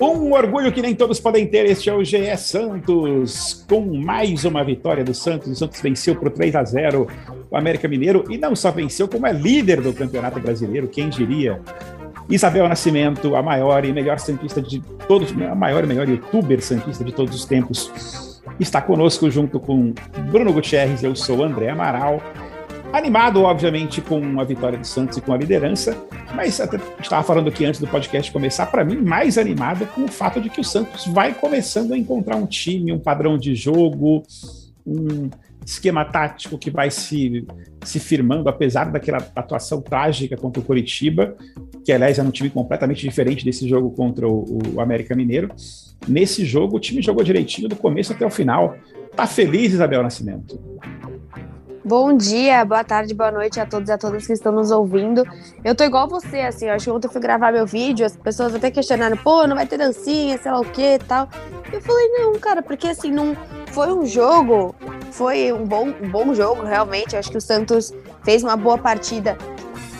Um orgulho que nem todos podem ter, este é o GE Santos, com mais uma vitória do Santos. O Santos venceu por 3 a 0 o América Mineiro e não só venceu, como é líder do Campeonato Brasileiro, quem diria? Isabel Nascimento, a maior e melhor santista de todos, a maior e melhor youtuber santista de todos os tempos, está conosco junto com Bruno Gutierrez, eu sou André Amaral. Animado, obviamente, com a vitória do Santos e com a liderança, mas até estava falando aqui antes do podcast começar, para mim, mais animado com o fato de que o Santos vai começando a encontrar um time, um padrão de jogo, um esquema tático que vai se, se firmando, apesar daquela atuação trágica contra o Coritiba, que aliás é um time completamente diferente desse jogo contra o, o América Mineiro. Nesse jogo, o time jogou direitinho do começo até o final. Tá feliz, Isabel Nascimento? Bom dia, boa tarde, boa noite a todos e a todas que estão nos ouvindo. Eu tô igual você, assim, eu acho que ontem eu fui gravar meu vídeo, as pessoas até questionaram, pô, não vai ter dancinha, sei lá o que e tal. Eu falei, não, cara, porque assim, não foi um jogo, foi um bom, um bom jogo, realmente. Acho que o Santos fez uma boa partida.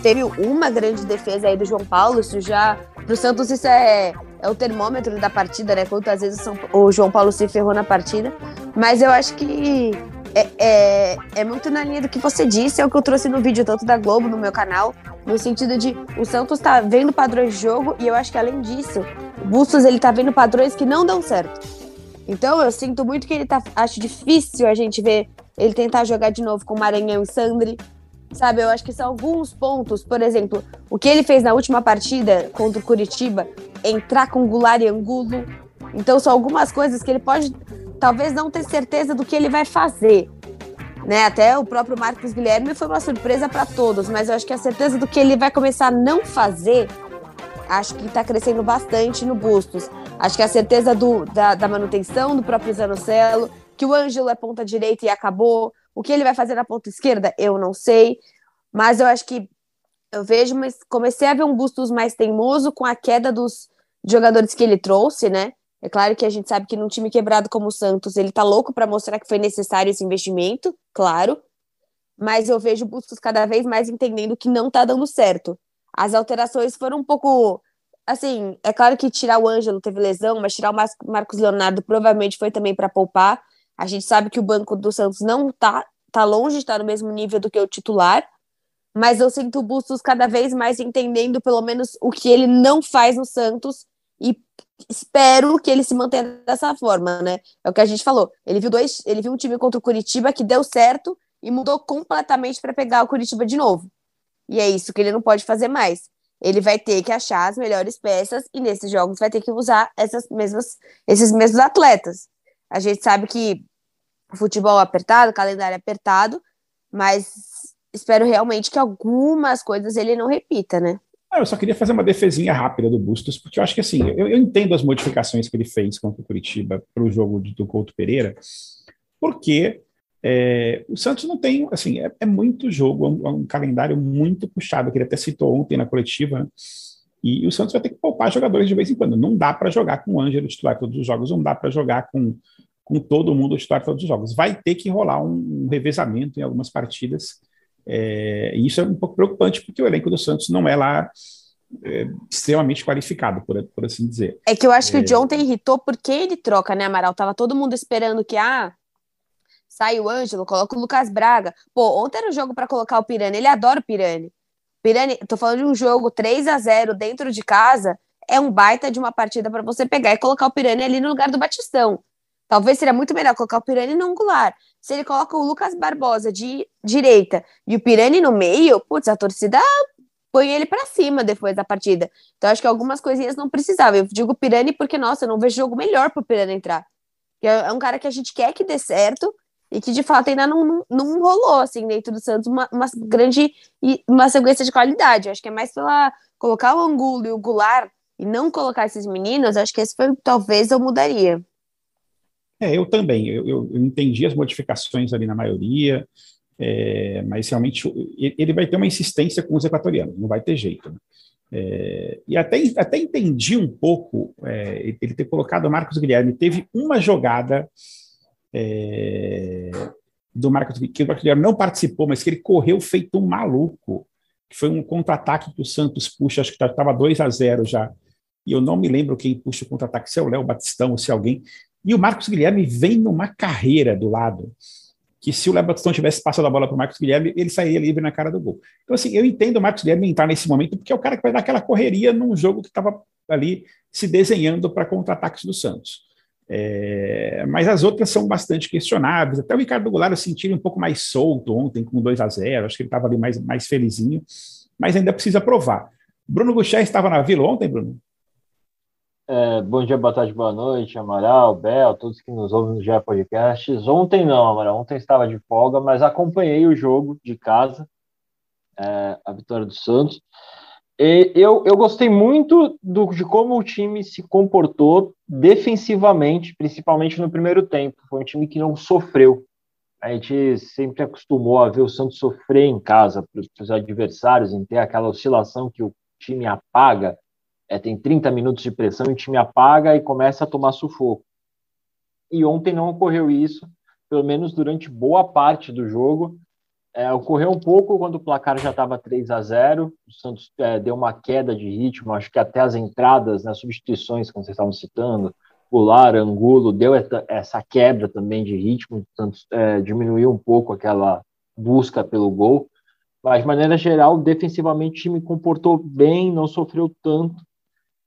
Teve uma grande defesa aí do João Paulo, isso já. Pro Santos, isso é, é o termômetro da partida, né? Quantas vezes o João Paulo se ferrou na partida. Mas eu acho que é, é, é, muito na linha do que você disse, é o que eu trouxe no vídeo tanto da Globo, no meu canal, no sentido de o Santos tá vendo padrões de jogo e eu acho que além disso, o Bustos ele tá vendo padrões que não dão certo. Então eu sinto muito que ele tá. Acho difícil a gente ver ele tentar jogar de novo com Maranhão e Sandri. Sabe, eu acho que são alguns pontos. Por exemplo, o que ele fez na última partida contra o Curitiba, entrar com Goulart e Angulo. Então são algumas coisas que ele pode talvez não ter certeza do que ele vai fazer. Né? Até o próprio Marcos Guilherme foi uma surpresa para todos, mas eu acho que a certeza do que ele vai começar a não fazer, acho que está crescendo bastante no Bustos. Acho que a certeza do, da, da manutenção do próprio Zanocelo, que o Ângelo é ponta direita e acabou. O que ele vai fazer na ponta esquerda, eu não sei. Mas eu acho que eu vejo, mas comecei a ver um Bustos mais teimoso com a queda dos jogadores que ele trouxe, né? É claro que a gente sabe que num time quebrado como o Santos, ele tá louco para mostrar que foi necessário esse investimento, claro. Mas eu vejo o Bustos cada vez mais entendendo que não tá dando certo. As alterações foram um pouco. Assim, é claro que tirar o Ângelo teve lesão, mas tirar o Marcos Leonardo provavelmente foi também para poupar. A gente sabe que o banco do Santos não tá, tá longe de estar no mesmo nível do que o titular, mas eu sinto o Bustos cada vez mais entendendo pelo menos o que ele não faz no Santos e espero que ele se mantenha dessa forma, né? É o que a gente falou. Ele viu dois, ele viu um time contra o Curitiba que deu certo e mudou completamente para pegar o Curitiba de novo. E é isso que ele não pode fazer mais. Ele vai ter que achar as melhores peças e nesses jogos vai ter que usar essas mesmas, esses mesmos atletas. A gente sabe que futebol apertado, calendário apertado, mas espero realmente que algumas coisas ele não repita, né? Ah, eu só queria fazer uma defesinha rápida do Bustos, porque eu acho que assim, eu, eu entendo as modificações que ele fez contra o Curitiba para o jogo do Couto Pereira, porque é, o Santos não tem, assim, é, é muito jogo, é um, é um, calendário muito puxado, que ele até citou ontem na coletiva, né? e, e o Santos vai ter que poupar jogadores de vez em quando. Não dá para jogar com o Ângelo titular todos os jogos, não dá para jogar com, com todo mundo titular todos os jogos. Vai ter que rolar um, um revezamento em algumas partidas é, e isso é um pouco preocupante, porque o elenco do Santos não é lá é, extremamente qualificado, por, por, assim dizer. É que eu acho que é... o de ontem irritou porque ele troca, né, Amaral? Tava todo mundo esperando que, ah, sai o Ângelo, coloca o Lucas Braga. Pô, ontem era um jogo para colocar o Pirani, ele adora o Pirani. Pirani, tô falando de um jogo 3 a 0 dentro de casa, é um baita de uma partida para você pegar e colocar o Pirani ali no lugar do Batistão. Talvez seria muito melhor colocar o Pirani no angular. Se ele coloca o Lucas Barbosa de direita e o Pirani no meio, putz, a torcida põe ele para cima depois da partida. Então acho que algumas coisinhas não precisavam. Eu digo Pirani porque, nossa, eu não vejo jogo melhor pro Pirani entrar. É, é um cara que a gente quer que dê certo e que de fato ainda não, não, não rolou assim dentro do Santos uma, uma grande uma sequência de qualidade. Eu acho que é mais pela colocar o Angulo e o Goulart e não colocar esses meninos, acho que esse foi talvez eu mudaria. É, eu também. Eu, eu, eu entendi as modificações ali na maioria, é, mas realmente ele vai ter uma insistência com os equatorianos, não vai ter jeito. Né? É, e até, até entendi um pouco é, ele ter colocado o Marcos Guilherme. Teve uma jogada é, do Marcos, que o Marcos Guilherme não participou, mas que ele correu feito um maluco, que foi um contra-ataque que o Santos puxa, acho que estava 2 a 0 já, e eu não me lembro quem puxa o contra-ataque, se é o Léo Batistão ou se é alguém, e o Marcos Guilherme vem numa carreira do lado, que se o Léo Batistão tivesse passado a bola para o Marcos Guilherme, ele sairia livre na cara do gol. Então, assim, eu entendo o Marcos Guilherme entrar nesse momento, porque é o cara que vai dar aquela correria num jogo que estava ali se desenhando para contra-ataques do Santos. É, mas as outras são bastante questionáveis. Até o Ricardo Goulart eu senti um pouco mais solto ontem, com 2 a 0 Acho que ele estava ali mais, mais felizinho, mas ainda precisa provar. Bruno Goucher estava na Vila ontem, Bruno? É, bom dia, boa tarde, boa noite, Amaral, Bel, todos que nos ouvem no GE Podcasts. Ontem não, Amaral, ontem estava de folga, mas acompanhei o jogo de casa, é, a vitória do Santos. Eu, eu gostei muito do, de como o time se comportou defensivamente, principalmente no primeiro tempo. Foi um time que não sofreu. A gente sempre acostumou a ver o Santos sofrer em casa para os adversários, em ter aquela oscilação que o time apaga, é, tem 30 minutos de pressão e o time apaga e começa a tomar sufoco. E ontem não ocorreu isso, pelo menos durante boa parte do jogo. É, ocorreu um pouco quando o placar já estava 3 a 0 o Santos é, deu uma queda de ritmo, acho que até as entradas, nas né, substituições, como vocês estavam citando, Goulart, Angulo, deu essa quebra também de ritmo, o Santos é, diminuiu um pouco aquela busca pelo gol, mas de maneira geral, defensivamente o time comportou bem, não sofreu tanto,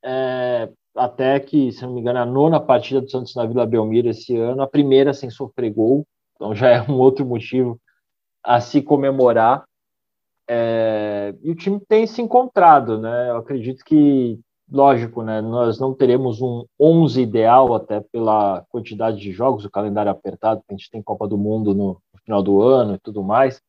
é, até que, se não me engano, a nona partida do Santos na Vila Belmiro esse ano, a primeira sem sofrer gol, então já é um outro motivo a se comemorar. É, e o time tem se encontrado, né? Eu acredito que, lógico, né? Nós não teremos um 11 ideal até pela quantidade de jogos, o calendário apertado, a gente tem Copa do Mundo no, no final do ano e tudo mais.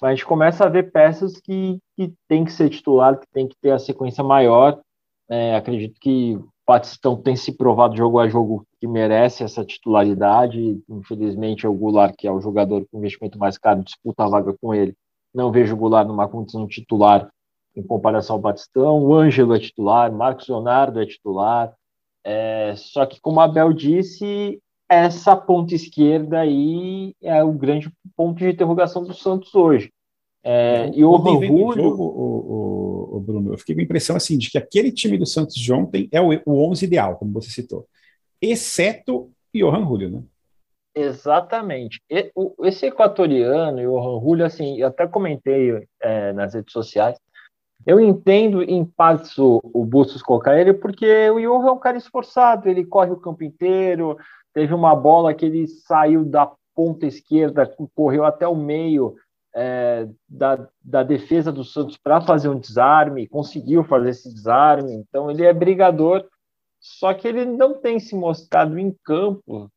Mas a gente começa a ver peças que, que tem que ser titular, que tem que ter a sequência maior. É, acredito que Batistão tem se provado jogo a jogo que merece essa titularidade. Infelizmente, é o Goulart, que é o jogador com investimento mais caro, disputa a vaga com ele. Não vejo o Goulart numa condição titular em comparação ao Batistão. O Ângelo é titular, Marcos Leonardo é titular. É, só que, como a Abel disse, essa ponta esquerda aí é o grande ponto de interrogação do Santos hoje. É, e o. Jogo, o, o, o, Bruno, eu fiquei com a impressão assim, de que aquele time do Santos de ontem é o, o 11 ideal, como você citou exceto Johan Julio, né? Exatamente. E, o, esse equatoriano, Johan Julio, assim, eu até comentei é, nas redes sociais, eu entendo em partes o, o Bustos colocar ele, porque o Johan é um cara esforçado, ele corre o campo inteiro, teve uma bola que ele saiu da ponta esquerda, correu até o meio é, da, da defesa do Santos para fazer um desarme, conseguiu fazer esse desarme, então ele é brigador, só que ele não tem se mostrado em campo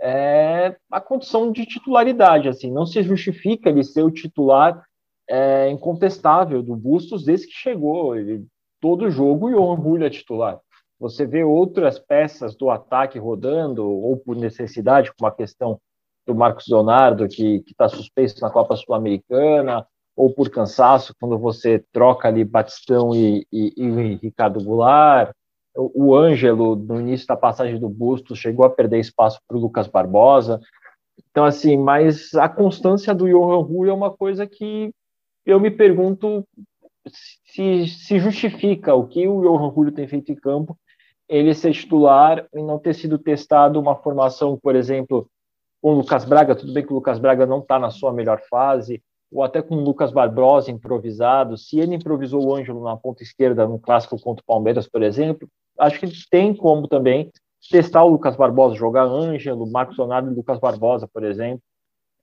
é, a condição de titularidade. Assim, não se justifica ele ser o titular é, incontestável do Bustos desde que chegou. Ele, todo jogo, o Johan é titular. Você vê outras peças do ataque rodando, ou por necessidade, como a questão do Marcos Leonardo, que está suspenso na Copa Sul-Americana, ou por cansaço, quando você troca ali Batistão e, e, e Ricardo Goulart, o Ângelo, no início da passagem do Bustos, chegou a perder espaço para o Lucas Barbosa. Então, assim, mas a constância do Johan Rui é uma coisa que eu me pergunto se, se justifica o que o Johan Rui tem feito em campo, ele ser titular e não ter sido testado uma formação, por exemplo, com o Lucas Braga. Tudo bem que o Lucas Braga não está na sua melhor fase, ou até com o Lucas Barbosa improvisado. Se ele improvisou o Ângelo na ponta esquerda no clássico contra o Palmeiras, por exemplo, acho que tem como também testar o Lucas Barbosa, jogar Ângelo, Marcos Leonardo e Lucas Barbosa, por exemplo.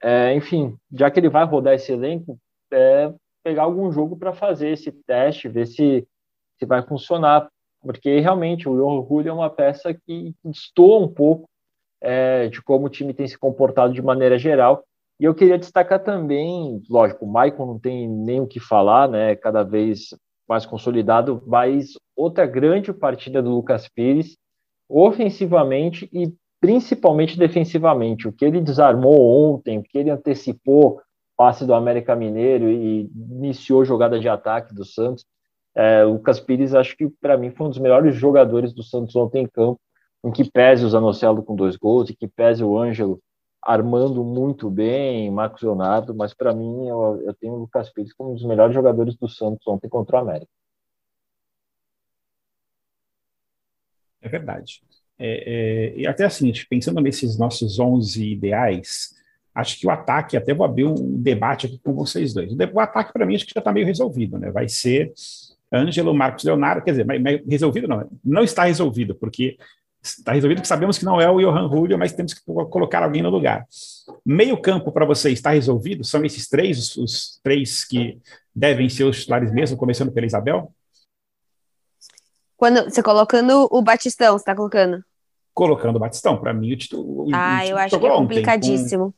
É, enfim, já que ele vai rodar esse elenco, é, pegar algum jogo para fazer esse teste, ver se, se vai funcionar. Porque realmente o Julio é uma peça que destoa um pouco é, de como o time tem se comportado de maneira geral. E eu queria destacar também, lógico, o Maicon não tem nem o que falar, né? Cada vez mais consolidado, mas outra grande partida do Lucas Pires, ofensivamente e principalmente defensivamente. O que ele desarmou ontem, o que ele antecipou passe do América Mineiro e iniciou jogada de ataque do Santos. É, o Lucas Pires, acho que para mim foi um dos melhores jogadores do Santos ontem em campo, em que pese o Zanocelo com dois gols, e que pese o Ângelo armando muito bem, Marcos Leonardo, mas para mim eu, eu, tenho o Lucas Pires como um dos melhores jogadores do Santos ontem contra o América. É verdade. É, é, e até assim, pensando nesses nossos 11 ideais, acho que o ataque, até vou abrir um debate aqui com vocês dois. O ataque, para mim, acho que já está meio resolvido, né? Vai ser Ângelo, Marcos Leonardo, quer dizer, mas resolvido não, não está resolvido, porque está resolvido que sabemos que não é o Johan Julio, mas temos que colocar alguém no lugar. Meio campo para você está resolvido? São esses três, os, os, três que devem ser os titulares mesmo, começando pela Isabel? Quando você colocando o Batistão, você está colocando? Colocando o Batistão, para mim o título. Ah, o eu acho que é complicadíssimo.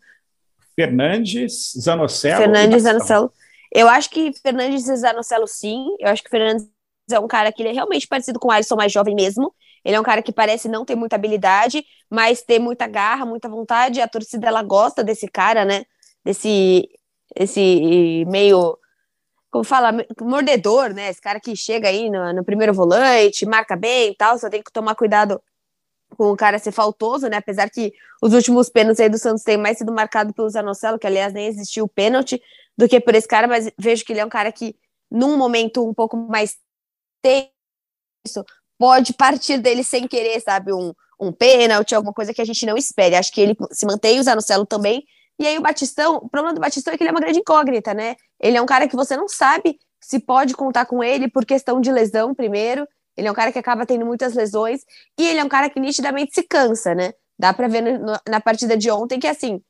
Fernandes, Zanocelo. Fernandes, Zanocelo. Eu acho que Fernandes e Zanocelo, sim. Eu acho que Fernandes é um cara que ele é realmente parecido com o Alisson mais jovem mesmo. Ele é um cara que parece não ter muita habilidade, mas ter muita garra, muita vontade. A torcida ela gosta desse cara, né? Desse esse meio como fala, mordedor, né? Esse cara que chega aí no, no primeiro volante, marca bem e tal, só tem que tomar cuidado com o cara ser faltoso, né? Apesar que os últimos pênaltis aí do Santos têm mais sido marcado pelo Zanocelo, que aliás nem existiu o pênalti, do que por esse cara, mas vejo que ele é um cara que, num momento um pouco mais tenso, pode partir dele sem querer, sabe? Um, um pênalti, alguma coisa que a gente não espere. Acho que ele se mantém o Zanocelo também. E aí o Batistão, o problema do Batistão é que ele é uma grande incógnita, né? Ele é um cara que você não sabe se pode contar com ele por questão de lesão, primeiro. Ele é um cara que acaba tendo muitas lesões. E ele é um cara que nitidamente se cansa, né? Dá pra ver no, na partida de ontem que, assim,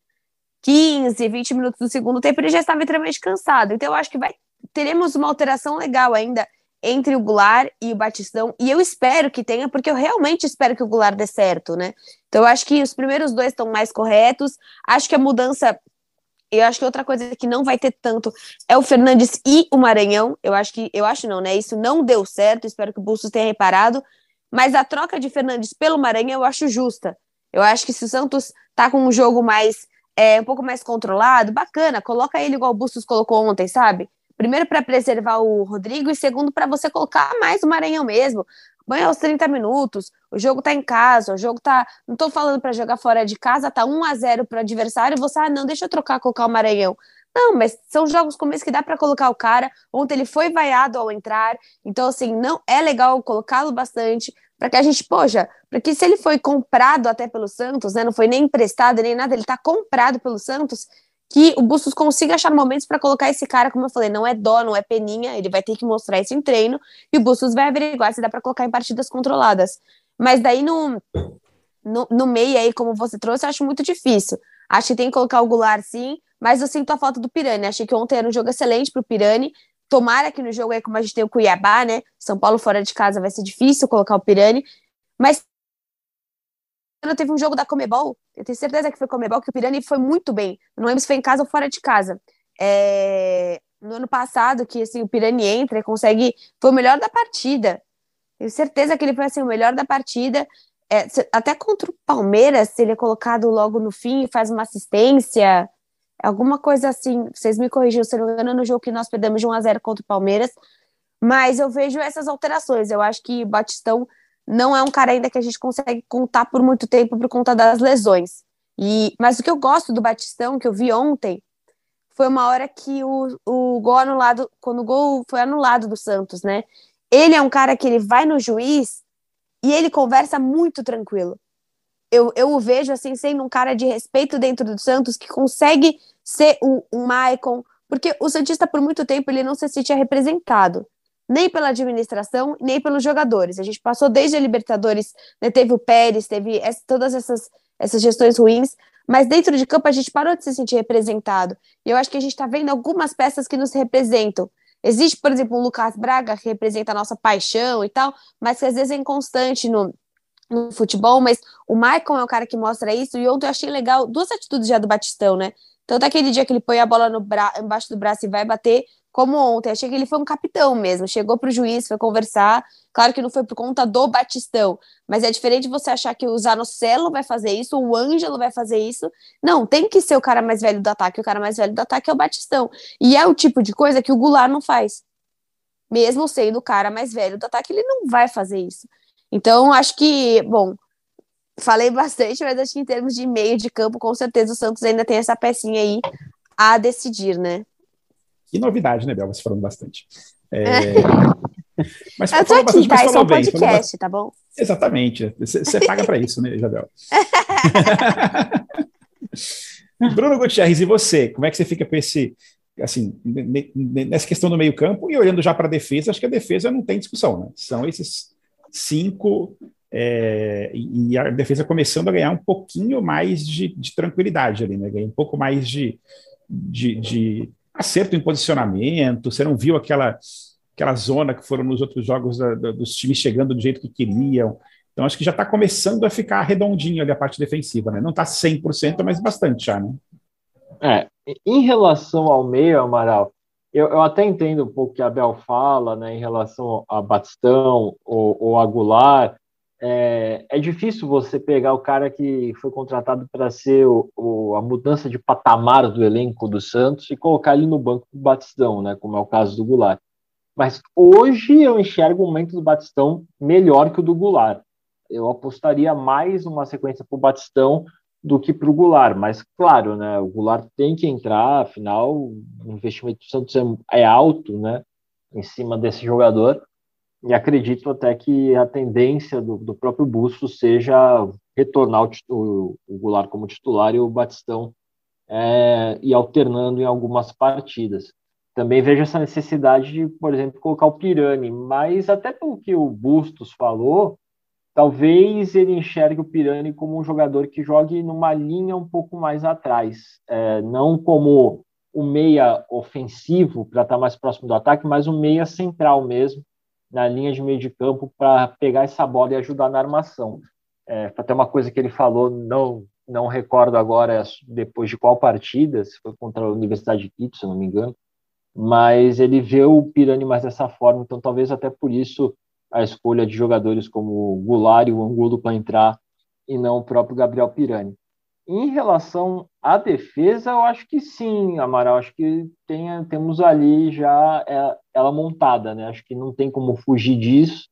15, 20 minutos do segundo tempo ele já estava extremamente cansado. Então eu acho que vai teremos uma alteração legal ainda entre o Goulart e o Batistão, e eu espero que tenha, porque eu realmente espero que o Goulart dê certo, né? Então eu acho que os primeiros dois estão mais corretos, acho que a mudança eu acho que outra coisa que não vai ter tanto é o Fernandes e o Maranhão. Eu acho que, eu acho não, né? Isso não deu certo. Espero que o Bustos tenha reparado. Mas a troca de Fernandes pelo Maranhão eu acho justa. Eu acho que se o Santos tá com um jogo mais é, um pouco mais controlado, bacana, coloca ele igual o Bustos colocou ontem, sabe? Primeiro para preservar o Rodrigo e segundo para você colocar mais o Maranhão mesmo. Banha aos 30 minutos, o jogo tá em casa, o jogo tá. Não tô falando para jogar fora de casa, tá 1 a 0 pro adversário, você, ah, não, deixa eu trocar, colocar o Maranhão. Não, mas são jogos como esse que dá para colocar o cara. Ontem ele foi vaiado ao entrar, então assim, não é legal colocá-lo bastante para que a gente, poxa, porque se ele foi comprado até pelo Santos, né, não foi nem emprestado nem nada, ele tá comprado pelo Santos, que o Bustos consiga achar momentos para colocar esse cara, como eu falei, não é dó, não é peninha, ele vai ter que mostrar isso em treino, e o Bustos vai averiguar se dá para colocar em partidas controladas. Mas daí no, no, no, meio aí, como você trouxe, eu acho muito difícil. Acho que tem que colocar o Goulart sim, mas eu sinto a falta do Pirani. Achei que ontem era um jogo excelente para o Pirani. Tomara que no jogo aí, como a gente tem o Cuiabá, né? São Paulo fora de casa vai ser difícil colocar o Pirani. Mas teve um jogo da Comebol, eu tenho certeza que foi Comebol, que o Pirani foi muito bem. Não lembro se foi em casa ou fora de casa. É... No ano passado, que assim, o Pirani entra e consegue. Foi o melhor da partida. Tenho certeza que ele foi assim, o melhor da partida. É, até contra o Palmeiras, se ele é colocado logo no fim e faz uma assistência. Alguma coisa assim, vocês me corrigiram, se não me engano, no jogo que nós perdemos de 1 a 0 contra o Palmeiras. Mas eu vejo essas alterações. Eu acho que Batistão não é um cara ainda que a gente consegue contar por muito tempo por conta das lesões. E, mas o que eu gosto do Batistão, que eu vi ontem, foi uma hora que o, o gol anulado, quando o gol foi anulado do Santos, né? Ele é um cara que ele vai no juiz e ele conversa muito tranquilo. Eu, eu o vejo assim, sendo um cara de respeito dentro do Santos que consegue ser o, o Maicon, porque o Santista, por muito tempo, ele não se sentia representado, nem pela administração, nem pelos jogadores. A gente passou desde a Libertadores, né, teve o Pérez, teve essa, todas essas, essas gestões ruins, mas dentro de campo a gente parou de se sentir representado. E eu acho que a gente está vendo algumas peças que nos representam. Existe, por exemplo, o Lucas Braga, que representa a nossa paixão e tal, mas que às vezes é inconstante no, no futebol, mas o Maicon é o cara que mostra isso, e ontem eu achei legal duas atitudes já do Batistão, né? Tanto aquele dia que ele põe a bola no bra... embaixo do braço e vai bater, como ontem. Achei que ele foi um capitão mesmo. Chegou para o juiz, foi conversar. Claro que não foi por conta do Batistão, mas é diferente você achar que o Zanocelo vai fazer isso, o Ângelo vai fazer isso. Não, tem que ser o cara mais velho do ataque. O cara mais velho do ataque é o Batistão. E é o tipo de coisa que o Goulart não faz. Mesmo sendo o cara mais velho do ataque, ele não vai fazer isso. Então, acho que, bom, falei bastante, mas acho que em termos de meio de campo, com certeza o Santos ainda tem essa pecinha aí a decidir, né? Que novidade, né, Bel? Você falando bastante. É... Mas eu tô aqui, tá? Isso é um podcast, tá bom? Exatamente. Você paga para isso, né, Isabel? Bruno Gutierrez, e você? Como é que você fica com esse, assim, nessa questão do meio-campo e olhando já para a defesa? Acho que a defesa não tem discussão, né? São esses cinco é, e a defesa começando a ganhar um pouquinho mais de, de tranquilidade ali, né? Ganhar um pouco mais de, de, de, acerto em posicionamento. Você não viu aquela, aquela zona que foram nos outros jogos da, da, dos times chegando do jeito que queriam. Então, acho que já está começando a ficar redondinho ali a parte defensiva, né? Não está 100%, mas bastante já, né? É, em relação ao meio, Amaral, eu, eu até entendo um pouco que a Abel fala, né, em relação a Batistão ou, ou a Goulart, é, é, difícil você pegar o cara que foi contratado para ser o, o, a mudança de patamar do elenco do Santos e colocar ele no banco do Batistão, né, como é o caso do Goulart. Mas hoje eu enxergo o momento do Batistão melhor que o do Goulart. Eu apostaria mais numa sequência para o Batistão do que para o Goulart. Mas, claro, né, o Goulart tem que entrar, afinal, o investimento do Santos é, é alto né, em cima desse jogador e acredito até que a tendência do, do próprio Bustos seja retornar o, o, o, Goulart como titular e o Batistão é, e alternando em algumas partidas. Também vejo essa necessidade de, por exemplo, colocar o Pirani, mas até pelo que o Bustos falou, talvez ele enxergue o Pirani como um jogador que jogue numa linha um pouco mais atrás, é, não como o meia ofensivo para estar mais próximo do ataque, mas o meia central mesmo, na linha de meio de campo para pegar essa bola e ajudar na armação. É, até uma coisa que ele falou, não não recordo agora depois de qual partida, se foi contra a Universidade de Quito, se não me engano, mas ele vê o Pirani mais dessa forma, então talvez até por isso a escolha de jogadores como o Goulart e o Angulo para entrar e não o próprio Gabriel Pirani. Em relação à defesa, eu acho que sim, Amaral. Acho que tem, temos ali já é, ela montada, né? Acho que não tem como fugir disso.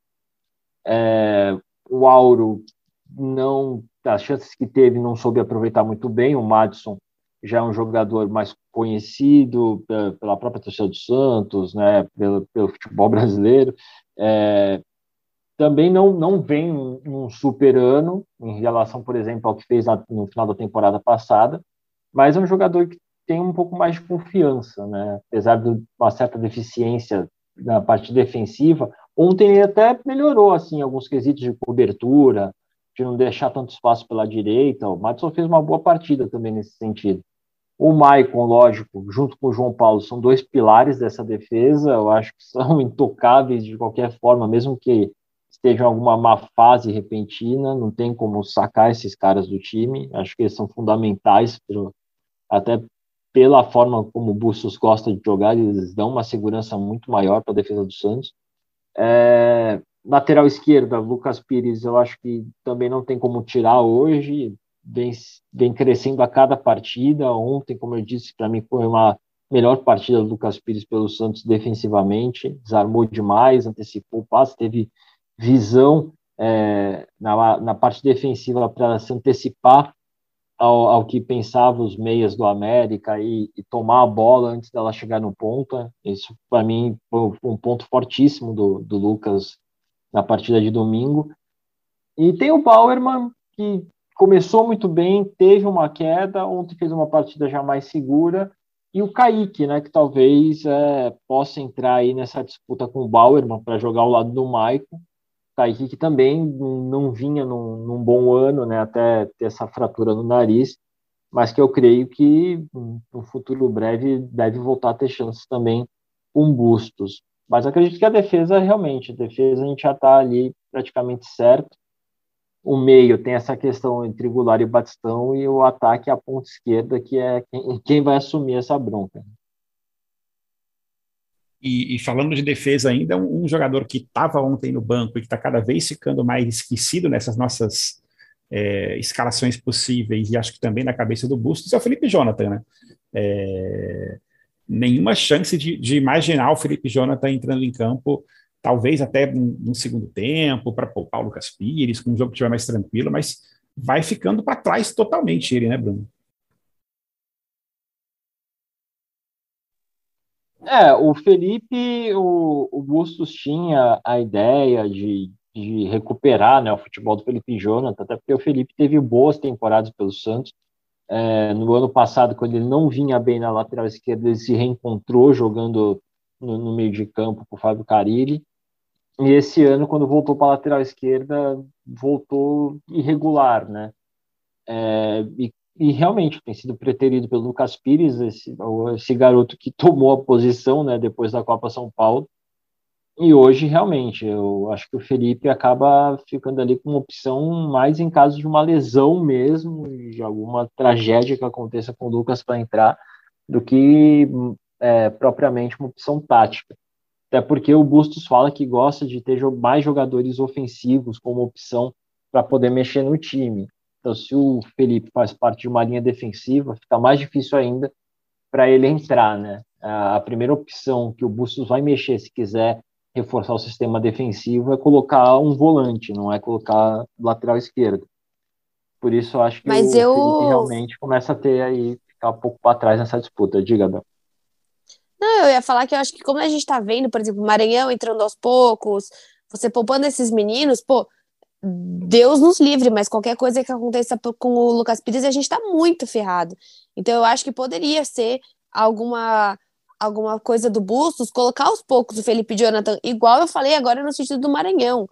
É, o Auro não, as chances que teve, não soube aproveitar muito bem. O Madison já é um jogador mais conhecido pela, pela própria torcida do Santos, né? Pelo, pelo futebol brasileiro. É, também não, não vem um super ano em relação, por exemplo, ao que fez no final da temporada passada, mas é um jogador que tem um pouco mais de confiança, né? apesar de uma certa deficiência na parte defensiva. Ontem ele até melhorou assim alguns quesitos de cobertura, de não deixar tanto espaço pela direita. O Madison fez uma boa partida também nesse sentido. O Maicon, lógico, junto com o João Paulo, são dois pilares dessa defesa. Eu acho que são intocáveis de qualquer forma, mesmo que esteja em alguma má fase repentina, não tem como sacar esses caras do time. Acho que eles são fundamentais, até pela forma como o Bustos gosta de jogar, eles dão uma segurança muito maior para a defesa do Santos. É, lateral esquerda, Lucas Pires, eu acho que também não tem como tirar hoje, vem, vem crescendo a cada partida. Ontem, como eu disse, para mim foi uma melhor partida do Lucas Pires pelo Santos defensivamente, desarmou demais, antecipou o passe, teve visão é, na, na parte defensiva para se antecipar ao, ao, que pensavam os meias do América e, e, tomar a bola antes dela chegar no ponta. Isso, para mim, foi um ponto fortíssimo do, do Lucas na partida de domingo. E tem o Bauerman, que começou muito bem, teve uma queda, ontem fez uma partida já mais segura, e o Kaique, né, que talvez é, possa entrar aí nessa disputa com o Bauerman para jogar ao lado do Maicon. Kaique que também não vinha num, num, bom ano, né, até ter essa fratura no nariz, mas que eu creio que no futuro breve deve voltar a ter chances também com Bustos. Mas acredito que a defesa, realmente, a defesa a gente já está ali praticamente certo. O meio tem essa questão entre Goulart e Batistão, e o ataque a ponta esquerda, que é quem, quem vai assumir essa bronca. E, e, falando de defesa ainda, um, um jogador que estava ontem no banco e que está cada vez ficando mais esquecido nessas nossas é, escalações possíveis, e acho que também na cabeça do Bustos, é o Felipe Jonathan, né? É, nenhuma chance de, de, imaginar o Felipe Jonathan entrando em campo, talvez até no segundo tempo, para poupar o Lucas Pires, com um jogo que estiver mais tranquilo, mas vai ficando para trás totalmente ele, né, Bruno? É, o Felipe, o, o Bustos tinha a ideia de, de recuperar né, o futebol do Felipe Jonathan, até porque o Felipe teve boas temporadas pelo Santos. É, no ano passado, quando ele não vinha bem na lateral esquerda, ele se reencontrou jogando no, no meio de campo com o Fábio Carilli. E esse ano, quando voltou para a lateral esquerda, voltou irregular, né? É, e, e, realmente tem sido preterido pelo Lucas Pires, esse, esse garoto que tomou a posição, né, depois da Copa São Paulo. E hoje, realmente, eu acho que o Felipe acaba ficando ali com uma opção mais em caso de uma lesão mesmo, de alguma tragédia que aconteça com o Lucas para entrar, do que é, propriamente uma opção tática. Até porque o Bustos fala que gosta de ter mais jogadores ofensivos como opção para poder mexer no time. Então, se o Felipe faz parte de uma linha defensiva, fica mais difícil ainda para ele entrar, né? A primeira opção que o Bustos vai mexer se quiser reforçar o sistema defensivo é colocar um volante, não é colocar lateral esquerdo. Por isso eu acho que Mas o eu... Felipe realmente começa a ter aí ficar um pouco para trás nessa disputa. Diga, Bel. Não, eu ia falar que eu acho que como a gente tá vendo, por exemplo, o Maranhão entrando aos poucos, você poupando esses meninos, pô, Deus nos livre, mas qualquer coisa que aconteça com o Lucas Pires, a gente tá muito ferrado. Então eu acho que poderia ser alguma alguma coisa do Bustos, colocar aos poucos o Felipe Jonathan, igual eu falei agora no sentido do Maranhão,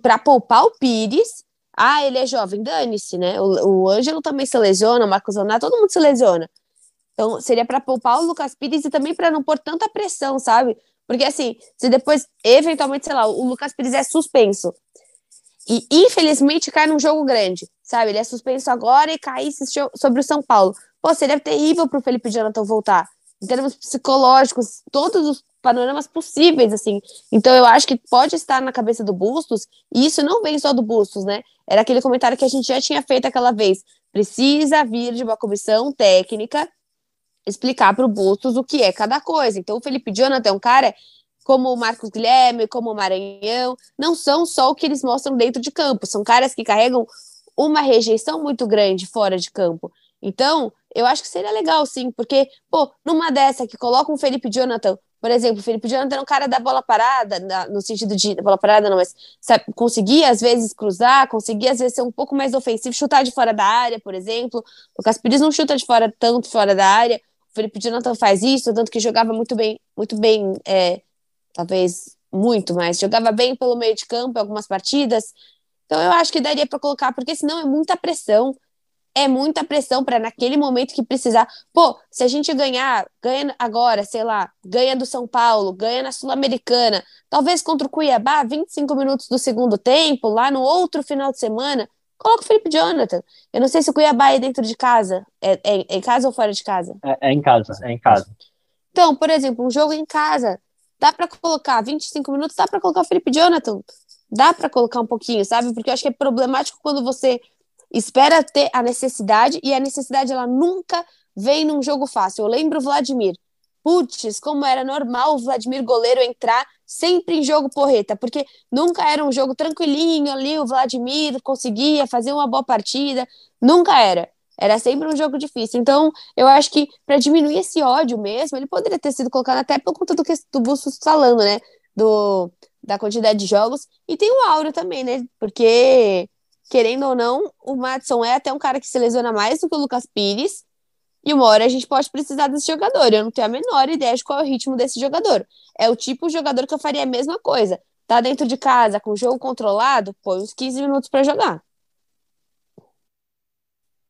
para poupar o Pires. Ah, ele é jovem, dane-se, né? O, o Ângelo também se lesiona, o Marcos Leonardo, todo mundo se lesiona. Então, seria para poupar o Lucas Pires e também para não pôr tanta pressão, sabe? Porque, assim, se depois, eventualmente, sei lá, o Lucas Pires é suspenso e, infelizmente, cai num jogo grande, sabe? Ele é suspenso agora e cai sobre o São Paulo. Pô, seria terrível para o Felipe Jonathan voltar. Em termos psicológicos, todos os panoramas possíveis, assim. Então, eu acho que pode estar na cabeça do Bustos, e isso não vem só do Bustos, né? Era aquele comentário que a gente já tinha feito aquela vez. Precisa vir de uma comissão técnica explicar para o Bustos o que é cada coisa. Então, o Felipe Jonathan é um cara como o Marcos Guilherme, como o Maranhão, não são só o que eles mostram dentro de campo, são caras que carregam uma rejeição muito grande fora de campo. Então, eu acho que seria legal, sim, porque, pô, numa dessa que coloca um Felipe Jonathan, por exemplo, o Felipe Jonathan é um cara da bola parada, na, no sentido de bola parada, não, mas sabe, às vezes cruzar, conseguir às vezes ser um pouco mais ofensivo, chutar de fora da área, por exemplo. O Caspiris não chuta de fora tanto fora da área. Felipe Jonathan faz isso, tanto que jogava muito bem, muito bem, é, talvez muito mais, jogava bem pelo meio de campo em algumas partidas. Então eu acho que daria para colocar, porque senão é muita pressão. É muita pressão para naquele momento que precisar. Pô, se a gente ganhar, ganha agora, sei lá, ganha do São Paulo, ganha na Sul-Americana, talvez contra o Cuiabá, 25 minutos do segundo tempo, lá no outro final de semana, Coloca o Felipe Jonathan. Eu não sei se o Cuiabá é dentro de casa. É, é, é em casa ou fora de casa? É, é, em casa, é em casa. Então, por exemplo, um jogo em casa, dá para colocar 25 minutos, dá para colocar o Felipe Jonathan. Dá para colocar um pouquinho, sabe? Porque eu acho que é problemático quando você espera ter a necessidade e a necessidade ela nunca vem num jogo fácil. Eu lembro o Vladimir. Putz, como era normal o Vladimir goleiro entrar sempre em jogo porreta, porque nunca era um jogo tranquilinho ali, o Vladimir conseguia fazer uma boa partida, nunca era. Era sempre um jogo difícil. Então, eu acho que para diminuir esse ódio mesmo, ele poderia ter sido colocado até por conta do que do Bustos falando, né? Do, da quantidade de jogos. E tem o Áureo também, né? Porque, querendo ou não, o Madison é até um cara que se lesiona mais do que o Lucas Pires. E uma hora a gente pode precisar desse jogador. Eu não tenho a menor ideia de qual é o ritmo desse jogador. É o tipo de jogador que eu faria a mesma coisa. Tá dentro de casa, com o jogo controlado, põe uns 15 minutos para jogar.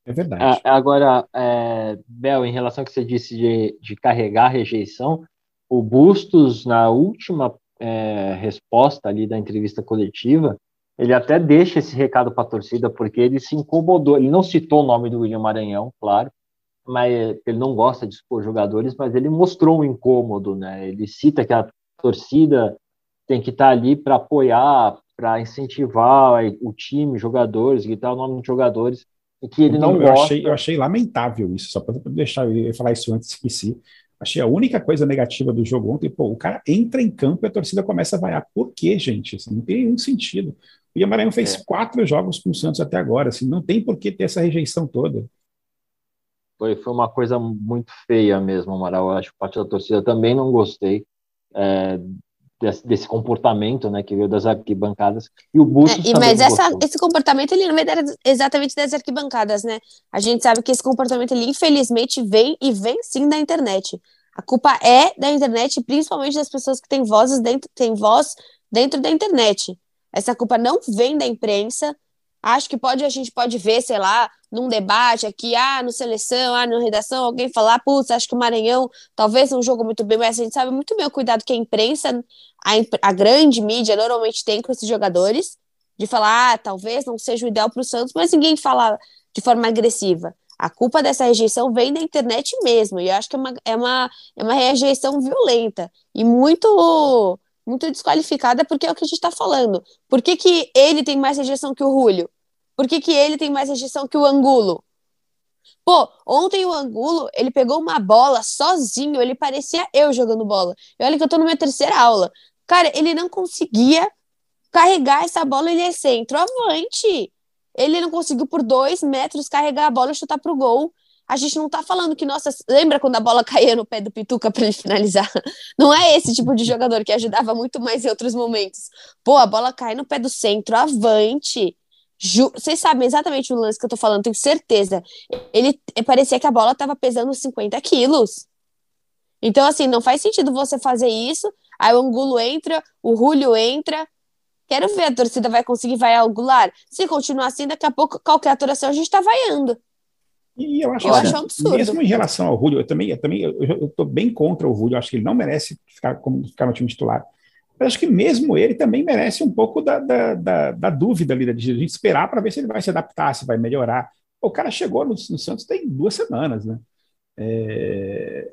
É verdade. agora, é, Bel, em relação ao que você disse de, de carregar a rejeição, o Bustos, na última é, resposta ali da entrevista coletiva, ele até deixa esse recado para a torcida, porque ele se incomodou. Ele não citou o nome do William Maranhão, claro, mas ele não gosta de expor jogadores, mas ele mostrou um incômodo, né? Ele cita que a torcida tem que estar tá ali para apoiar, para incentivar o time, jogadores, gritar o nome de jogadores, e que ele não eu gosta. Achei, eu achei lamentável isso, só para deixar eu falar isso antes, esqueci. Achei a única coisa negativa do jogo ontem, pô, o cara entra em campo e a torcida começa a vaiar. Por quê, gente? Assim, não tem nenhum sentido. O Maranhão fez é. quatro jogos com o Santos até agora, assim, não tem por que ter essa rejeição toda. Foi, foi uma coisa muito feia mesmo, Amaral. Eu acho que parte da torcida também não gostei é, desse, desse, comportamento, né, que veio das arquibancadas. E o Bustos é, Mas essa, esse comportamento ele não vem exatamente das arquibancadas, né? A gente sabe que esse comportamento ele infelizmente vem e vem sim da internet. A culpa é da internet, principalmente das pessoas que têm vozes dentro, têm voz dentro da internet. Essa culpa não vem da imprensa. Acho que pode a gente pode ver, sei lá, num debate aqui, ah, no seleção, ah, no redação, alguém falar, putz, acho que o Maranhão talvez não jogou muito bem, mas a gente sabe muito bem o cuidado que a imprensa, a, a grande mídia normalmente tem com esses jogadores, de falar, ah, talvez não seja o ideal para o Santos, mas ninguém fala de forma agressiva. A culpa dessa rejeição vem da internet mesmo, e eu acho que é uma, é uma, é uma rejeição violenta e muito muito desqualificada, porque é o que a gente está falando. Por que, que ele tem mais rejeição que o Julio? Por que, que ele tem mais rejeição que o Angulo? Pô, ontem o Angulo, ele pegou uma bola sozinho, ele parecia eu jogando bola. E olha que eu tô na minha terceira aula. Cara, ele não conseguia carregar essa bola, ele é centroavante. Ele não conseguiu por dois metros carregar a bola e chutar pro gol. A gente não tá falando que, nossa, lembra quando a bola caía no pé do Pituca para ele finalizar? Não é esse tipo de jogador que ajudava muito mais em outros momentos. Pô, a bola cai no pé do centro, avante. Ju... Vocês sabem exatamente o lance que eu tô falando, tenho certeza. Ele parecia que a bola tava pesando 50 quilos. Então, assim, não faz sentido você fazer isso. Aí o Angulo entra, o Julio entra. Quero ver, a torcida vai conseguir vaiar o Goulart. Se continuar assim, daqui a pouco, qualquer atuação, a gente tá vaiando. E eu acho, eu acho absurdo. Mesmo em relação ao Julio, eu também, eu também eu, estou bem contra o Julio, acho que ele não merece ficar, como, ficar no time titular. Mas acho que mesmo ele também merece um pouco da, da, da, da dúvida ali, de a gente esperar para ver se ele vai se adaptar, se vai melhorar. O cara chegou no, no Santos tem duas semanas, né? É,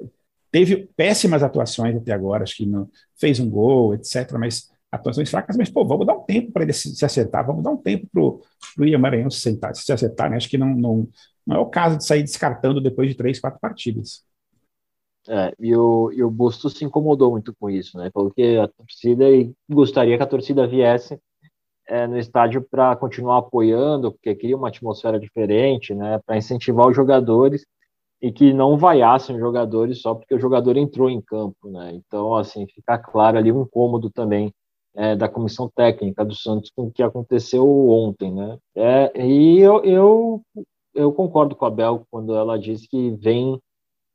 teve péssimas atuações até agora, acho que não, fez um gol, etc., mas atuações fracas, mas pô, vamos dar um tempo para ele se, se, acertar, vamos dar um tempo para o Ian Maranhão se, sentar, se acertar, né? Acho que não, não, não é o caso de sair descartando depois de três, quatro partidas. É, e o, e o Bustos se incomodou muito com isso, né? Falou que a torcida e gostaria que a torcida viesse é, no estádio para continuar apoiando, porque cria uma atmosfera diferente, né? Para incentivar os jogadores e que não vaiassem os jogadores só porque o jogador entrou em campo, né? Então, assim, fica claro ali um incômodo também é, da comissão técnica do Santos com o que aconteceu ontem, né? É, e eu, eu eu concordo com a Bel quando ela diz que vem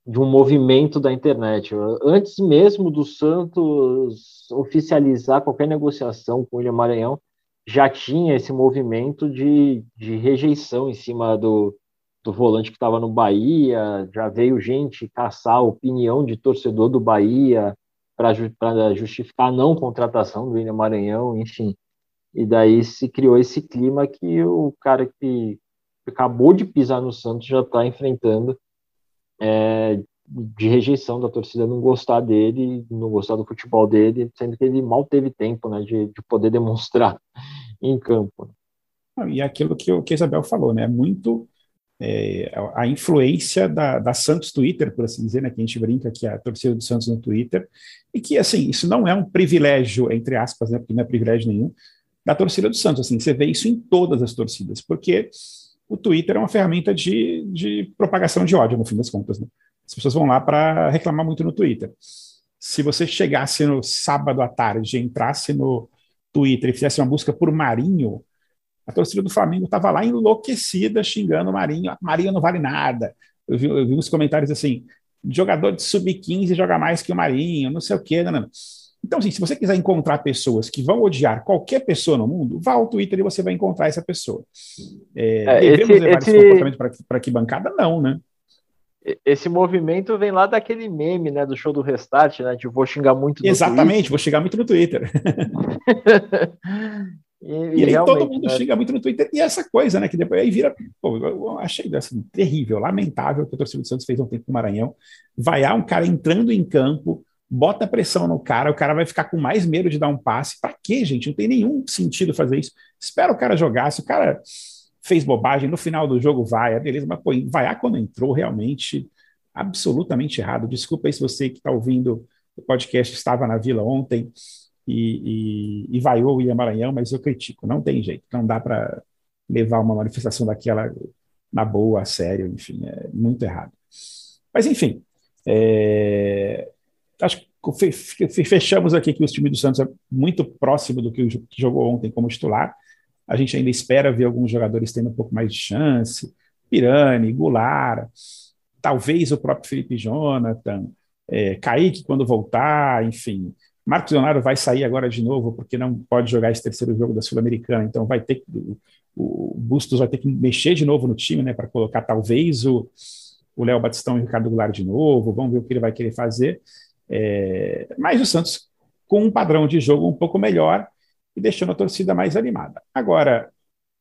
de um movimento da internet. Antes mesmo do Santos oficializar qualquer negociação com o William Maranhão, já tinha esse movimento de, de rejeição em cima do, do volante que estava no Bahia, já veio gente caçar a opinião de torcedor do Bahia para justificar a não contratação do William Maranhão, enfim. E daí se criou esse clima que o cara que acabou de pisar no Santos já está enfrentando é, de rejeição da torcida não gostar dele, não gostar do futebol dele, sendo que ele mal teve tempo né, de, de poder demonstrar em campo. E aquilo que, que Isabel falou, né? Muito é, a influência da, da, Santos Twitter, por assim dizer, né? Que a gente brinca que é a torcida do Santos no Twitter, e que, assim, isso não é um privilégio, entre aspas, né? Porque não é privilégio nenhum, da torcida do Santos. Assim, você vê isso em todas as torcidas, porque o Twitter é uma ferramenta de, de propagação de ódio, no fim das contas. Né? As pessoas vão lá para reclamar muito no Twitter. Se você chegasse no sábado à tarde, entrasse no Twitter e fizesse uma busca por Marinho, a torcida do Flamengo estava lá enlouquecida xingando o Marinho. Marinho não vale nada. Eu vi, eu vi uns comentários assim: jogador de sub-15 joga mais que o Marinho, não sei o quê. Não, não. Então, assim, se você quiser encontrar pessoas que vão odiar qualquer pessoa no mundo, vá ao Twitter e você vai encontrar essa pessoa. É, é, devemos esse, levar esse, esse comportamento para que bancada? Não, né? Esse movimento vem lá daquele meme, né, do show do Restart, né, de vou xingar muito no Exatamente, Twitter. vou xingar muito no Twitter. e, e, e aí todo mundo né? xinga muito no Twitter, e essa coisa, né, que depois aí vira, pô, eu achei assim, terrível, lamentável que o torcedor do Santos fez um tempo com o Maranhão, vaiar um cara entrando em campo, bota pressão no cara, o cara vai ficar com mais medo de dar um passe. Para quê, gente? Não tem nenhum sentido fazer isso. Espera o cara jogar. Se o cara fez bobagem, no final do jogo vai, é beleza, mas pô, vaiar quando entrou, realmente absolutamente errado. Desculpa aí se você que está ouvindo o podcast estava na Vila ontem e, e, e vaiou o William Maranhão, mas eu critico, não tem jeito, não dá para levar uma manifestação daquela na boa, a sério, enfim, é muito errado. Mas, enfim, é, acho que fechamos aqui que o time do Santos é muito próximo do que jogou ontem como titular. A gente ainda espera ver alguns jogadores tendo um pouco mais de chance. Pirani, Goulart, talvez o próprio Felipe Jonathan, é, Kaique quando voltar, enfim. Marcos Leonardo vai sair agora de novo, porque não pode jogar esse terceiro jogo da Sul-Americana, então vai ter que, o, Bustos vai ter que mexer de novo no time, né, para colocar talvez o Léo Batistão e o Ricardo Goulart de novo, vamos ver o que ele vai querer fazer. É, mas o Santos com um padrão de jogo um pouco melhor e deixando a torcida mais animada. Agora,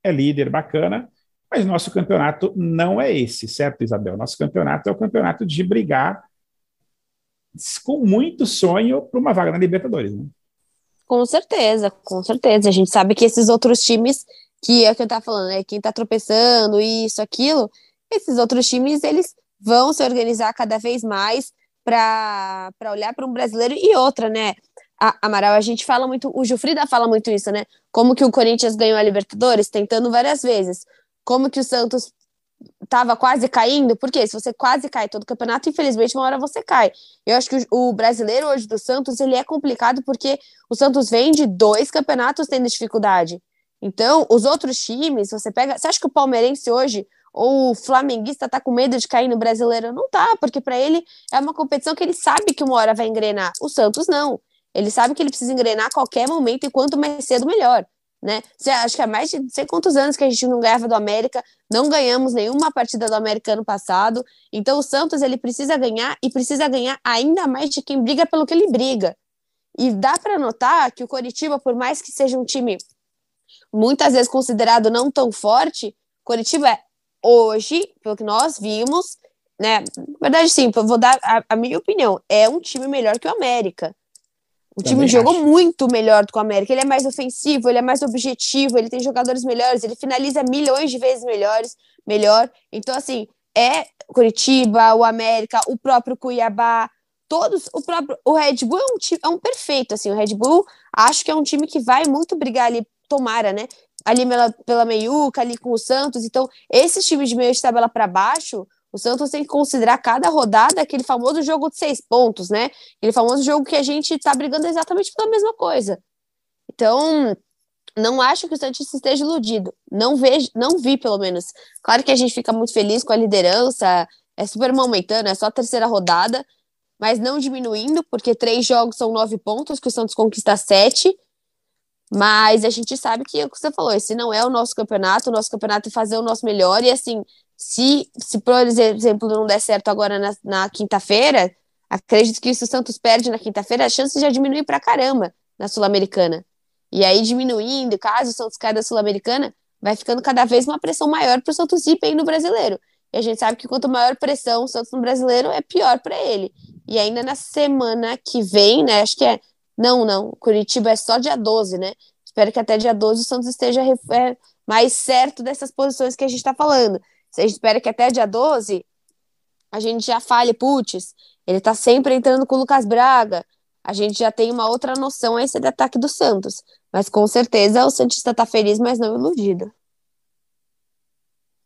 é líder bacana, mas nosso campeonato não é esse, certo, Isabel? Nosso campeonato é o campeonato de brigar com muito sonho para uma vaga na Libertadores, né? Com certeza, com certeza. A gente sabe que esses outros times, que é o que eu estava falando, é quem está tropeçando, isso, aquilo, esses outros times, eles vão se organizar cada vez mais para olhar para um brasileiro e outra, né? A, Amaral, a gente fala muito, o Jufrida fala muito isso, né? Como que o Corinthians ganhou a Libertadores, tentando várias vezes. Como que o Santos estava quase caindo, porque se você quase cai todo campeonato, infelizmente uma hora você cai. Eu acho que o, o, brasileiro hoje do Santos, ele é complicado porque o Santos vem de dois campeonatos tendo dificuldade. Então, os outros times, você pega, você acha que o palmeirense hoje ou o flamenguista tá com medo de cair no brasileiro? Não tá, porque para ele é uma competição que ele sabe que uma hora vai engrenar. O Santos não. Ele sabe que ele precisa engrenar a qualquer momento e quanto mais cedo, melhor. Né? Acha que há mais de não sei quantos anos que a gente não ganhava do América, não ganhamos nenhuma partida do América ano passado. Então o Santos ele precisa ganhar e precisa ganhar ainda mais de quem briga pelo que ele briga. E dá para notar que o Coritiba, por mais que seja um time muitas vezes considerado não tão forte, Coritiba é hoje, pelo que nós vimos, né? Na verdade, sim, vou dar a, a minha opinião. É um time melhor que o América. O Também time jogou acho. muito melhor do que o América. Ele é mais ofensivo, ele é mais objetivo, ele tem jogadores melhores, ele finaliza milhões de vezes melhores, melhor. Então, assim, é Curitiba, o América, o próprio Cuiabá, todos, o próprio. O Red Bull é um time, é um perfeito, assim. O Red Bull acho que é um time que vai muito brigar ali, tomara, né? Ali pela, pela meiuca, ali com o Santos. Então, esses times de meio de tabela para baixo, o Santos tem que considerar cada rodada aquele famoso jogo de seis pontos, né? Aquele famoso jogo que a gente está brigando exatamente pela mesma coisa. Então, não acho que o Santos esteja iludido. Não vejo, não vi, pelo menos. Claro que a gente fica muito feliz com a liderança, é super momentâneo, é só a terceira rodada, mas não diminuindo, porque três jogos são nove pontos, que o Santos conquista sete. Mas a gente sabe que o que você falou, esse não é o nosso campeonato, o nosso campeonato é fazer o nosso melhor. E assim, se, se por exemplo, não der certo agora na, na quinta-feira, acredito que se o Santos perde na quinta-feira, a chance já diminui pra caramba na Sul-Americana. E aí, diminuindo, caso o Santos caia da Sul-Americana, vai ficando cada vez uma pressão maior para o Santos ir bem no brasileiro. E a gente sabe que quanto maior pressão o Santos no brasileiro, é pior para ele. E ainda na semana que vem, né? Acho que é não, não. Curitiba é só dia 12, né? Espero que até dia 12 o Santos esteja é, mais certo dessas posições que a gente está falando. Se a gente espera que até dia 12 a gente já fale, putz, ele está sempre entrando com o Lucas Braga. A gente já tem uma outra noção a esse ataque do Santos. Mas com certeza o Santista está feliz, mas não iludido.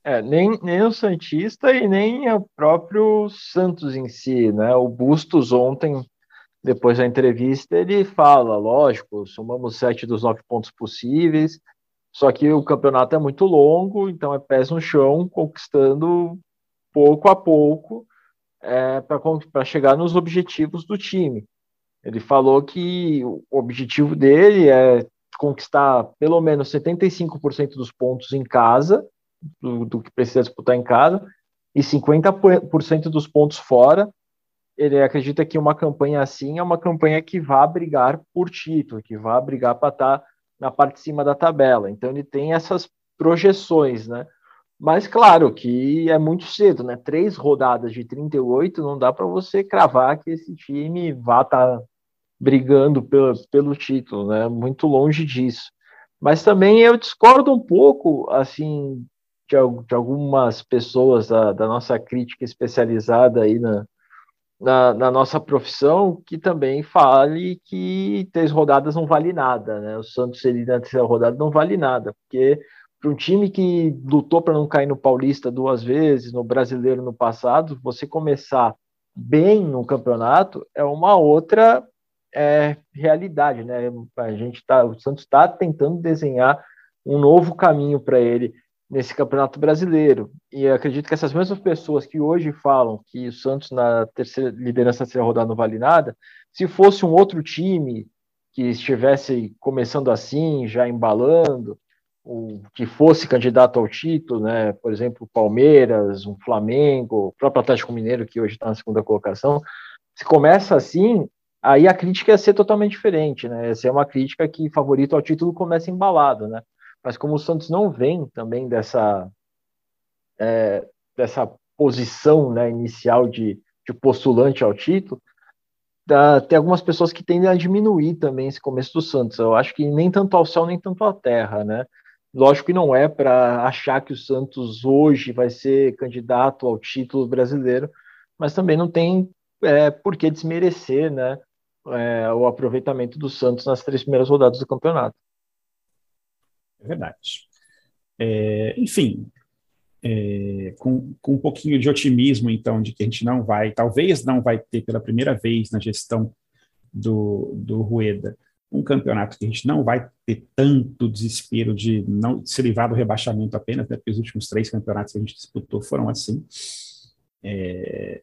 É, nem, nem o Santista e nem o próprio Santos em si, né? O Bustos ontem depois da entrevista, ele fala, lógico, somamos sete dos nove pontos possíveis, só que o campeonato é muito longo, então é pés no chão, conquistando pouco a pouco é, para chegar nos objetivos do time. Ele falou que o objetivo dele é conquistar pelo menos 75% dos pontos em casa, do, do que precisa disputar em casa, e 50% dos pontos fora, ele acredita que uma campanha assim é uma campanha que vá brigar por título, que vá brigar para estar tá na parte de cima da tabela. Então ele tem essas projeções, né? Mas claro que é muito cedo, né? Três rodadas de 38 não dá para você cravar que esse time vá estar tá brigando pelo, pelo título, né? Muito longe disso. Mas também eu discordo um pouco, assim, de, de algumas pessoas da, da, nossa crítica especializada aí na, na, na, nossa profissão que também fale que três rodadas não vale nada, né? O Santos ele na terceira rodada não vale nada, porque para um time que lutou para não cair no Paulista duas vezes, no Brasileiro no passado, você começar bem no campeonato é uma outra é, realidade, né? A gente tá, o Santos está tentando desenhar um novo caminho para ele nesse Campeonato Brasileiro. E acredito que essas mesmas pessoas que hoje falam que o Santos na terceira liderança terceira rodada não vale nada, se fosse um outro time que estivesse começando assim, já embalando, o que fosse candidato ao título, né? Por exemplo, Palmeiras, um Flamengo, o próprio Atlético Mineiro que hoje está na segunda colocação, se começa assim, aí a crítica ia ser totalmente diferente, né? Ia ser uma crítica que favorito ao título começa embalado, né? Mas como o Santos não vem também dessa, é, dessa posição né, inicial de, de postulante ao título, dá, tem algumas pessoas que tendem a diminuir também esse começo do Santos. Eu acho que nem tanto ao céu, nem tanto à terra, né? Lógico que não é para achar que o Santos hoje vai ser candidato ao título brasileiro, mas também não tem é, por que desmerecer né, é, o aproveitamento do Santos nas três primeiras rodadas do campeonato. É verdade. É, enfim, é, com, com um pouquinho de otimismo, então, de que a gente não vai, talvez não vai ter pela primeira vez na gestão do, do Rueda, um campeonato que a gente não vai ter tanto desespero de não se livrar do rebaixamento apenas, né, porque os últimos três campeonatos que a gente disputou foram assim. É,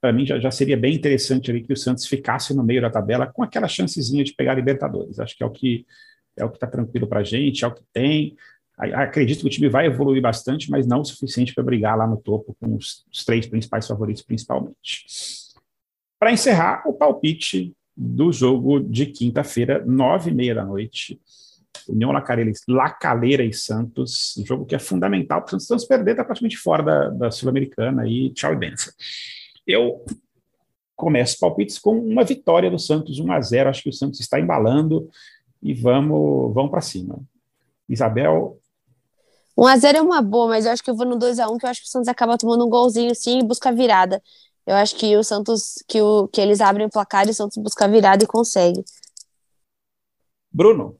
Para mim, já, já seria bem interessante ali que o Santos ficasse no meio da tabela com aquela chancezinha de pegar a Libertadores. Acho que é o que é o que está tranquilo para a gente, é o que tem. Acredito que o time vai evoluir bastante, mas não o suficiente para brigar lá no topo com os, os três principais favoritos, principalmente. Para encerrar, o palpite do jogo de quinta-feira, nove e meia da noite. União Lacaleira, e Santos, um jogo que é fundamental para o Santos perder, está praticamente fora da, da Sul-Americana e tchau e benção. Eu começo palpites com uma vitória do Santos, 1 a 0 Acho que o Santos está embalando e vamos, vamos para cima. Isabel. 1x0 é uma boa, mas eu acho que eu vou no 2x1, que eu acho que o Santos acaba tomando um golzinho sim e busca a virada. Eu acho que o Santos, que, o, que eles abrem o placar e o Santos busca a virada e consegue. Bruno.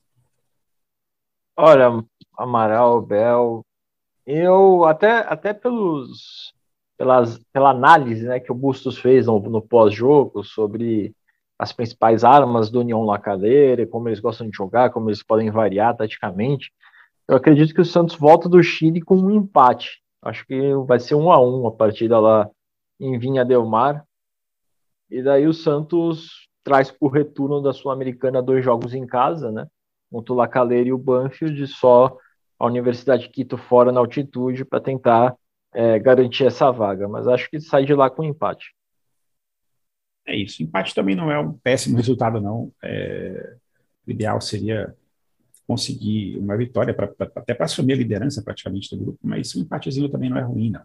Olha, Amaral, Bel, eu até, até pelos, pelas, pela análise né, que o Bustos fez no, no pós-jogo sobre as principais armas do União Lacadeira, como eles gostam de jogar, como eles podem variar taticamente. Eu acredito que o Santos volta do Chile com um empate. Acho que vai ser um a um a partida lá em Vinha Del Mar. E daí o Santos traz por retorno da Sul-Americana dois jogos em casa, né? Contra o Lacaleira e o Banfield, só a Universidade de Quito fora na altitude para tentar é, garantir essa vaga. Mas acho que sai de lá com um empate. É isso. Empate também não é um péssimo resultado, não. É, o ideal seria conseguir uma vitória, pra, pra, até para assumir a liderança praticamente do grupo, mas um empatezinho também não é ruim, não.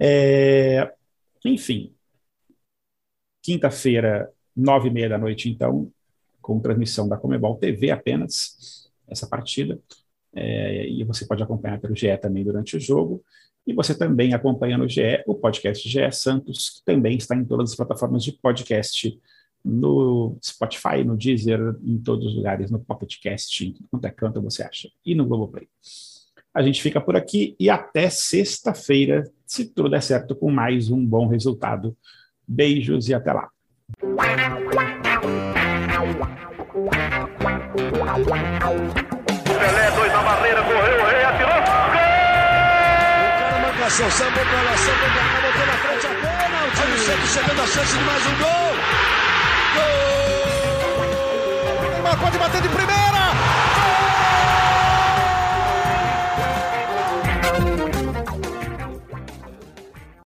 É, enfim, quinta-feira, nove e meia da noite, então, com transmissão da Comebol TV apenas, essa partida. É, e você pode acompanhar pelo GE também durante o jogo. E você também acompanha no GE o podcast GE Santos, que também está em todas as plataformas de podcast, no Spotify, no Deezer, em todos os lugares, no Pocketcast, quanto é canto você acha, e no Globoplay. A gente fica por aqui e até sexta-feira, se tudo der certo, com mais um bom resultado. Beijos e até lá. Pelé, O ação, sambou pra cá, botou na frente a bola. O time sempre chegando a chance de mais um gol. Gol! Neymar pode bater de primeira.